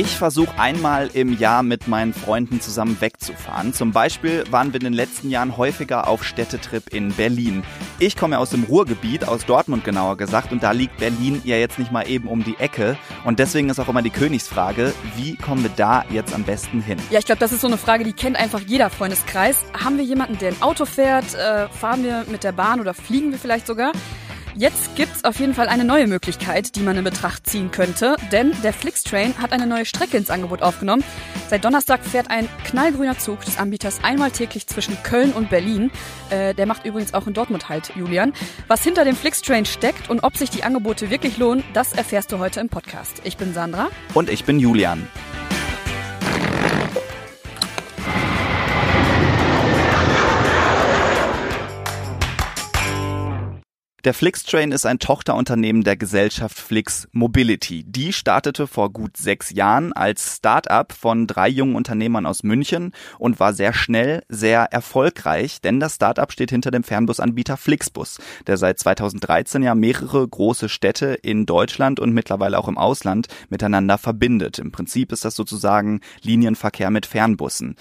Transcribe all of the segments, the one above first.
Ich versuche einmal im Jahr mit meinen Freunden zusammen wegzufahren. Zum Beispiel waren wir in den letzten Jahren häufiger auf Städtetrip in Berlin. Ich komme ja aus dem Ruhrgebiet, aus Dortmund genauer gesagt, und da liegt Berlin ja jetzt nicht mal eben um die Ecke. Und deswegen ist auch immer die Königsfrage, wie kommen wir da jetzt am besten hin? Ja, ich glaube, das ist so eine Frage, die kennt einfach jeder Freundeskreis. Haben wir jemanden, der ein Auto fährt? Äh, fahren wir mit der Bahn oder fliegen wir vielleicht sogar? Jetzt gibt's auf jeden Fall eine neue Möglichkeit, die man in Betracht ziehen könnte, denn der Flixtrain hat eine neue Strecke ins Angebot aufgenommen. Seit Donnerstag fährt ein knallgrüner Zug des Anbieters einmal täglich zwischen Köln und Berlin. Äh, der macht übrigens auch in Dortmund halt, Julian. Was hinter dem Flixtrain steckt und ob sich die Angebote wirklich lohnen, das erfährst du heute im Podcast. Ich bin Sandra. Und ich bin Julian. Der Flixtrain ist ein Tochterunternehmen der Gesellschaft Flix Mobility. Die startete vor gut sechs Jahren als Start-up von drei jungen Unternehmern aus München und war sehr schnell sehr erfolgreich, denn das Start-up steht hinter dem Fernbusanbieter Flixbus, der seit 2013 ja mehrere große Städte in Deutschland und mittlerweile auch im Ausland miteinander verbindet. Im Prinzip ist das sozusagen Linienverkehr mit Fernbussen.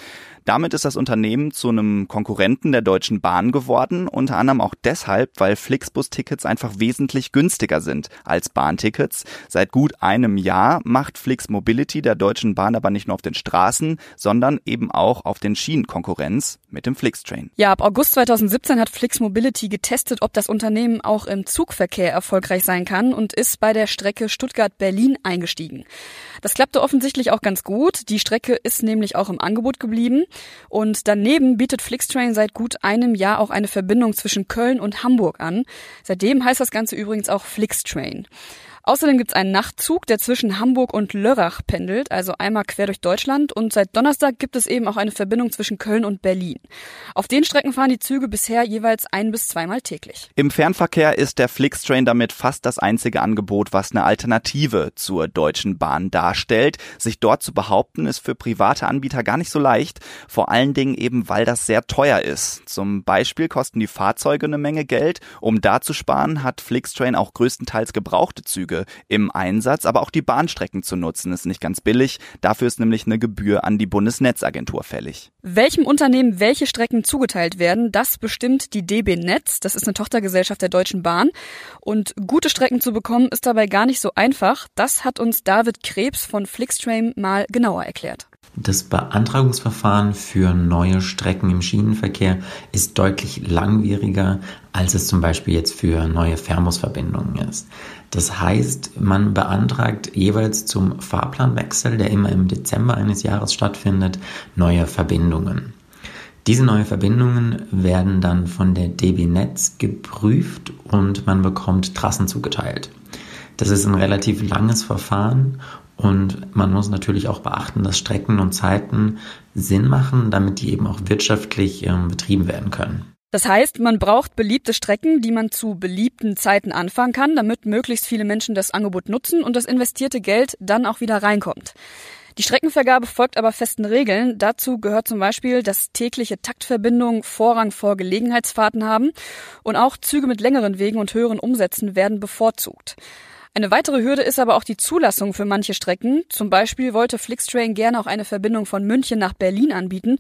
Damit ist das Unternehmen zu einem Konkurrenten der Deutschen Bahn geworden, unter anderem auch deshalb, weil Flixbus-Tickets einfach wesentlich günstiger sind als Bahntickets. Seit gut einem Jahr macht Flix Mobility der Deutschen Bahn aber nicht nur auf den Straßen, sondern eben auch auf den Schienen Konkurrenz mit dem Flixtrain. Ja, ab August 2017 hat Flix Mobility getestet, ob das Unternehmen auch im Zugverkehr erfolgreich sein kann und ist bei der Strecke Stuttgart-Berlin eingestiegen. Das klappte offensichtlich auch ganz gut. Die Strecke ist nämlich auch im Angebot geblieben. Und daneben bietet Flixtrain seit gut einem Jahr auch eine Verbindung zwischen Köln und Hamburg an. Seitdem heißt das Ganze übrigens auch Flixtrain. Außerdem gibt es einen Nachtzug, der zwischen Hamburg und Lörrach pendelt, also einmal quer durch Deutschland. Und seit Donnerstag gibt es eben auch eine Verbindung zwischen Köln und Berlin. Auf den Strecken fahren die Züge bisher jeweils ein bis zweimal täglich. Im Fernverkehr ist der Flixtrain damit fast das einzige Angebot, was eine Alternative zur Deutschen Bahn darstellt. Sich dort zu behaupten, ist für private Anbieter gar nicht so leicht. Vor allen Dingen eben, weil das sehr teuer ist. Zum Beispiel kosten die Fahrzeuge eine Menge Geld. Um da zu sparen, hat Flixtrain auch größtenteils gebrauchte Züge Züge im Einsatz, aber auch die Bahnstrecken zu nutzen ist nicht ganz billig. Dafür ist nämlich eine Gebühr an die Bundesnetzagentur fällig. Welchem Unternehmen welche Strecken zugeteilt werden, das bestimmt die DB Netz. Das ist eine Tochtergesellschaft der Deutschen Bahn. Und gute Strecken zu bekommen ist dabei gar nicht so einfach. Das hat uns David Krebs von Flixtrain mal genauer erklärt. Das Beantragungsverfahren für neue Strecken im Schienenverkehr ist deutlich langwieriger, als es zum Beispiel jetzt für neue Fernbusverbindungen ist. Das heißt, man beantragt jeweils zum Fahrplanwechsel, der immer im Dezember eines Jahres stattfindet, neue Verbindungen. Diese neuen Verbindungen werden dann von der DB Netz geprüft und man bekommt Trassen zugeteilt. Das ist ein relativ langes Verfahren und man muss natürlich auch beachten, dass Strecken und Zeiten Sinn machen, damit die eben auch wirtschaftlich äh, betrieben werden können. Das heißt, man braucht beliebte Strecken, die man zu beliebten Zeiten anfahren kann, damit möglichst viele Menschen das Angebot nutzen und das investierte Geld dann auch wieder reinkommt. Die Streckenvergabe folgt aber festen Regeln. Dazu gehört zum Beispiel, dass tägliche Taktverbindungen Vorrang vor Gelegenheitsfahrten haben und auch Züge mit längeren Wegen und höheren Umsätzen werden bevorzugt. Eine weitere Hürde ist aber auch die Zulassung für manche Strecken. Zum Beispiel wollte Flixtrain gerne auch eine Verbindung von München nach Berlin anbieten.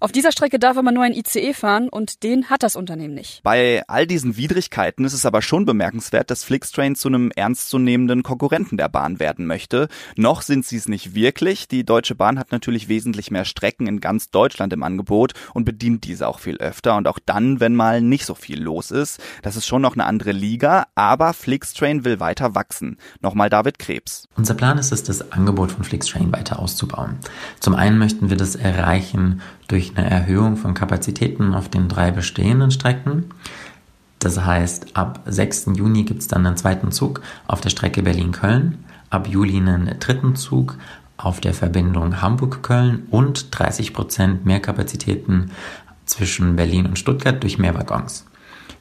Auf dieser Strecke darf aber nur ein ICE fahren und den hat das Unternehmen nicht. Bei all diesen Widrigkeiten ist es aber schon bemerkenswert, dass Flixtrain zu einem ernstzunehmenden Konkurrenten der Bahn werden möchte. Noch sind sie es nicht wirklich. Die Deutsche Bahn hat natürlich wesentlich mehr Strecken in ganz Deutschland im Angebot und bedient diese auch viel öfter und auch dann, wenn mal nicht so viel los ist. Das ist schon noch eine andere Liga, aber Flixtrain will weiter wachsen wachsen. Nochmal David Krebs. Unser Plan ist es, das Angebot von Flixtrain weiter auszubauen. Zum einen möchten wir das erreichen durch eine Erhöhung von Kapazitäten auf den drei bestehenden Strecken. Das heißt, ab 6. Juni gibt es dann einen zweiten Zug auf der Strecke Berlin-Köln, ab Juli einen dritten Zug auf der Verbindung Hamburg-Köln und 30% mehr Kapazitäten zwischen Berlin und Stuttgart durch mehr Waggons.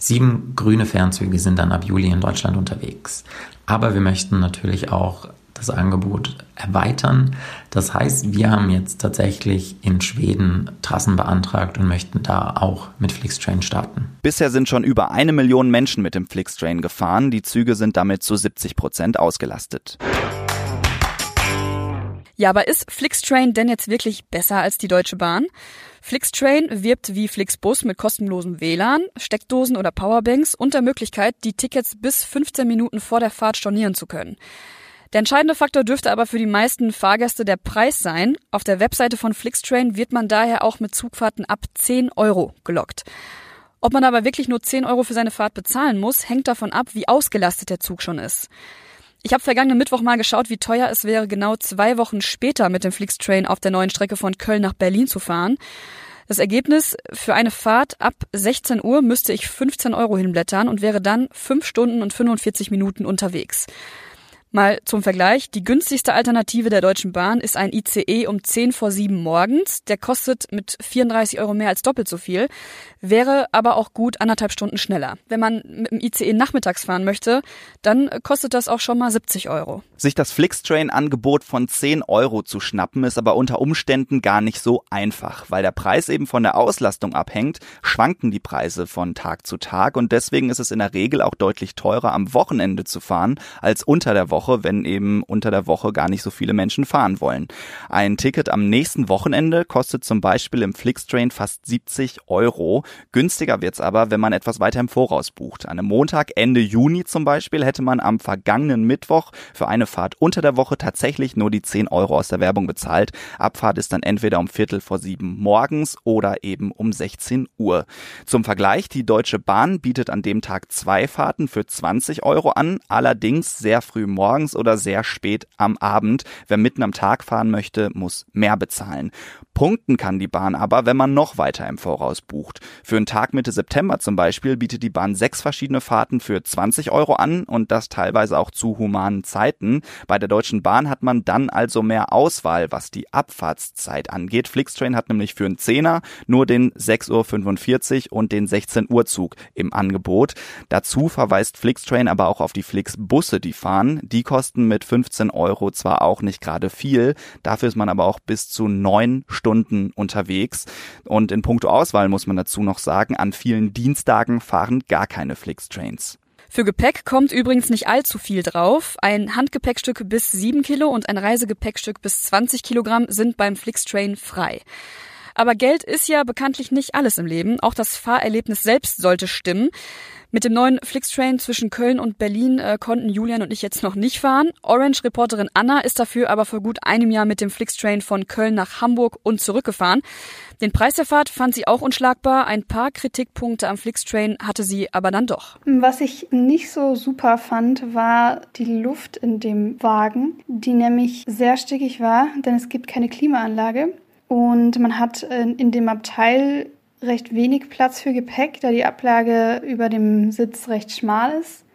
Sieben grüne Fernzüge sind dann ab Juli in Deutschland unterwegs. Aber wir möchten natürlich auch das Angebot erweitern. Das heißt, wir haben jetzt tatsächlich in Schweden Trassen beantragt und möchten da auch mit Flixtrain starten. Bisher sind schon über eine Million Menschen mit dem Flixtrain gefahren. Die Züge sind damit zu 70 Prozent ausgelastet. Ja, aber ist Flixtrain denn jetzt wirklich besser als die Deutsche Bahn? Flixtrain wirbt wie Flixbus mit kostenlosem WLAN, Steckdosen oder Powerbanks und der Möglichkeit, die Tickets bis 15 Minuten vor der Fahrt stornieren zu können. Der entscheidende Faktor dürfte aber für die meisten Fahrgäste der Preis sein. Auf der Webseite von Flixtrain wird man daher auch mit Zugfahrten ab 10 Euro gelockt. Ob man aber wirklich nur 10 Euro für seine Fahrt bezahlen muss, hängt davon ab, wie ausgelastet der Zug schon ist. Ich habe vergangenen Mittwoch mal geschaut, wie teuer es wäre, genau zwei Wochen später mit dem Flixtrain auf der neuen Strecke von Köln nach Berlin zu fahren. Das Ergebnis, für eine Fahrt ab 16 Uhr müsste ich 15 Euro hinblättern und wäre dann 5 Stunden und 45 Minuten unterwegs. Mal zum Vergleich, die günstigste Alternative der Deutschen Bahn ist ein ICE um 10 vor 7 morgens. Der kostet mit 34 Euro mehr als doppelt so viel, wäre aber auch gut anderthalb Stunden schneller. Wenn man mit dem ICE nachmittags fahren möchte, dann kostet das auch schon mal 70 Euro. Sich das Flixtrain-Angebot von 10 Euro zu schnappen, ist aber unter Umständen gar nicht so einfach. Weil der Preis eben von der Auslastung abhängt, schwanken die Preise von Tag zu Tag und deswegen ist es in der Regel auch deutlich teurer am Wochenende zu fahren als unter der Woche Woche, wenn eben unter der Woche gar nicht so viele Menschen fahren wollen. Ein Ticket am nächsten Wochenende kostet zum Beispiel im Flixtrain fast 70 Euro. Günstiger wird's aber, wenn man etwas weiter im Voraus bucht. An einem Montag Ende Juni zum Beispiel hätte man am vergangenen Mittwoch für eine Fahrt unter der Woche tatsächlich nur die 10 Euro aus der Werbung bezahlt. Abfahrt ist dann entweder um Viertel vor sieben morgens oder eben um 16 Uhr. Zum Vergleich, die Deutsche Bahn bietet an dem Tag zwei Fahrten für 20 Euro an, allerdings sehr früh morgens morgens oder sehr spät am Abend. Wer mitten am Tag fahren möchte, muss mehr bezahlen. Punkten kann die Bahn aber, wenn man noch weiter im Voraus bucht. Für einen Tag Mitte September zum Beispiel bietet die Bahn sechs verschiedene Fahrten für 20 Euro an und das teilweise auch zu humanen Zeiten. Bei der Deutschen Bahn hat man dann also mehr Auswahl, was die Abfahrtszeit angeht. Flixtrain hat nämlich für einen Zehner nur den 6.45 Uhr und den 16 Uhr Zug im Angebot. Dazu verweist Flixtrain aber auch auf die Flixbusse, die fahren. Die kosten mit 15 Euro zwar auch nicht gerade viel, dafür ist man aber auch bis zu neun Stunden unterwegs. Und in puncto Auswahl muss man dazu noch sagen, an vielen Dienstagen fahren gar keine Flixtrains. Für Gepäck kommt übrigens nicht allzu viel drauf. Ein Handgepäckstück bis 7 Kilo und ein Reisegepäckstück bis 20 Kilogramm sind beim Flixtrain frei. Aber Geld ist ja bekanntlich nicht alles im Leben. Auch das Fahrerlebnis selbst sollte stimmen. Mit dem neuen Flixtrain zwischen Köln und Berlin äh, konnten Julian und ich jetzt noch nicht fahren. Orange-Reporterin Anna ist dafür aber vor gut einem Jahr mit dem Flixtrain von Köln nach Hamburg und zurückgefahren. Den Preis der Fahrt fand sie auch unschlagbar. Ein paar Kritikpunkte am Flixtrain hatte sie aber dann doch. Was ich nicht so super fand, war die Luft in dem Wagen, die nämlich sehr stickig war, denn es gibt keine Klimaanlage. Und man hat in dem Abteil recht wenig Platz für Gepäck, da die Ablage über dem Sitz recht schmal ist.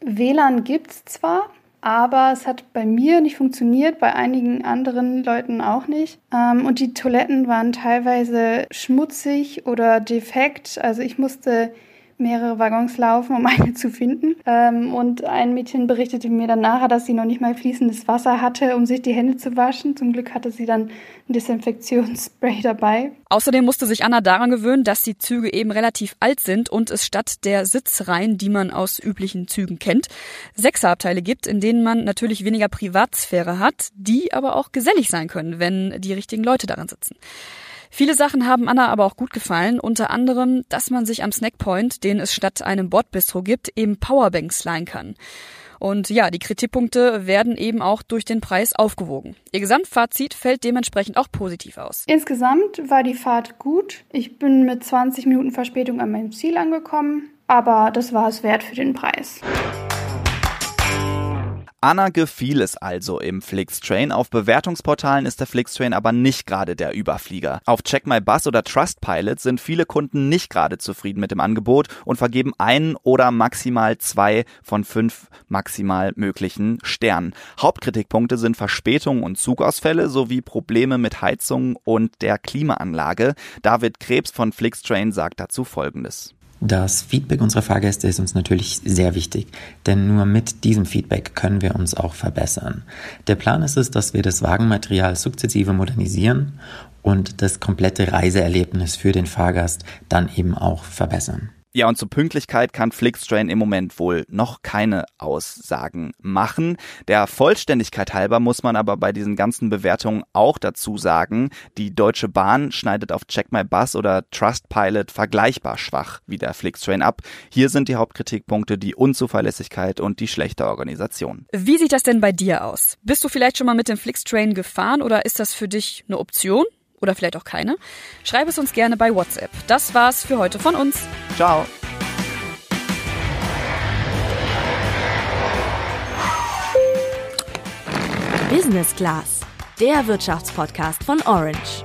WLAN gibt es zwar, aber es hat bei mir nicht funktioniert, bei einigen anderen Leuten auch nicht. Ähm, und die Toiletten waren teilweise schmutzig oder defekt. Also ich musste mehrere Waggons laufen, um eine zu finden. Ähm, und ein Mädchen berichtete mir dann nachher, dass sie noch nicht mal fließendes Wasser hatte, um sich die Hände zu waschen. Zum Glück hatte sie dann ein Desinfektionsspray dabei. Außerdem musste sich Anna daran gewöhnen, dass die Züge eben relativ alt sind und es statt der Sitzreihen, die man aus üblichen Zügen kennt, Sechserabteile gibt, in denen man natürlich weniger Privatsphäre hat, die aber auch gesellig sein können, wenn die richtigen Leute daran sitzen. Viele Sachen haben Anna aber auch gut gefallen, unter anderem, dass man sich am Snackpoint, den es statt einem Bordbistro gibt, eben Powerbanks leihen kann. Und ja, die Kritikpunkte werden eben auch durch den Preis aufgewogen. Ihr Gesamtfazit fällt dementsprechend auch positiv aus. Insgesamt war die Fahrt gut. Ich bin mit 20 Minuten Verspätung an meinem Ziel angekommen, aber das war es wert für den Preis. Anna gefiel es also im Flixtrain. Auf Bewertungsportalen ist der Flixtrain aber nicht gerade der Überflieger. Auf Check My Bus oder Trustpilot sind viele Kunden nicht gerade zufrieden mit dem Angebot und vergeben einen oder maximal zwei von fünf maximal möglichen Sternen. Hauptkritikpunkte sind Verspätungen und Zugausfälle sowie Probleme mit Heizung und der Klimaanlage. David Krebs von Flixtrain sagt dazu Folgendes. Das Feedback unserer Fahrgäste ist uns natürlich sehr wichtig, denn nur mit diesem Feedback können wir uns auch verbessern. Der Plan ist es, dass wir das Wagenmaterial sukzessive modernisieren und das komplette Reiseerlebnis für den Fahrgast dann eben auch verbessern. Ja, und zur Pünktlichkeit kann Flixtrain im Moment wohl noch keine Aussagen machen. Der Vollständigkeit halber muss man aber bei diesen ganzen Bewertungen auch dazu sagen, die Deutsche Bahn schneidet auf Check My Bus oder Trustpilot vergleichbar schwach wie der Flixtrain ab. Hier sind die Hauptkritikpunkte die Unzuverlässigkeit und die schlechte Organisation. Wie sieht das denn bei dir aus? Bist du vielleicht schon mal mit dem Flixtrain gefahren oder ist das für dich eine Option? Oder vielleicht auch keine? Schreib es uns gerne bei WhatsApp. Das war's für heute von uns. Ciao. Business Class, der Wirtschaftspodcast von Orange.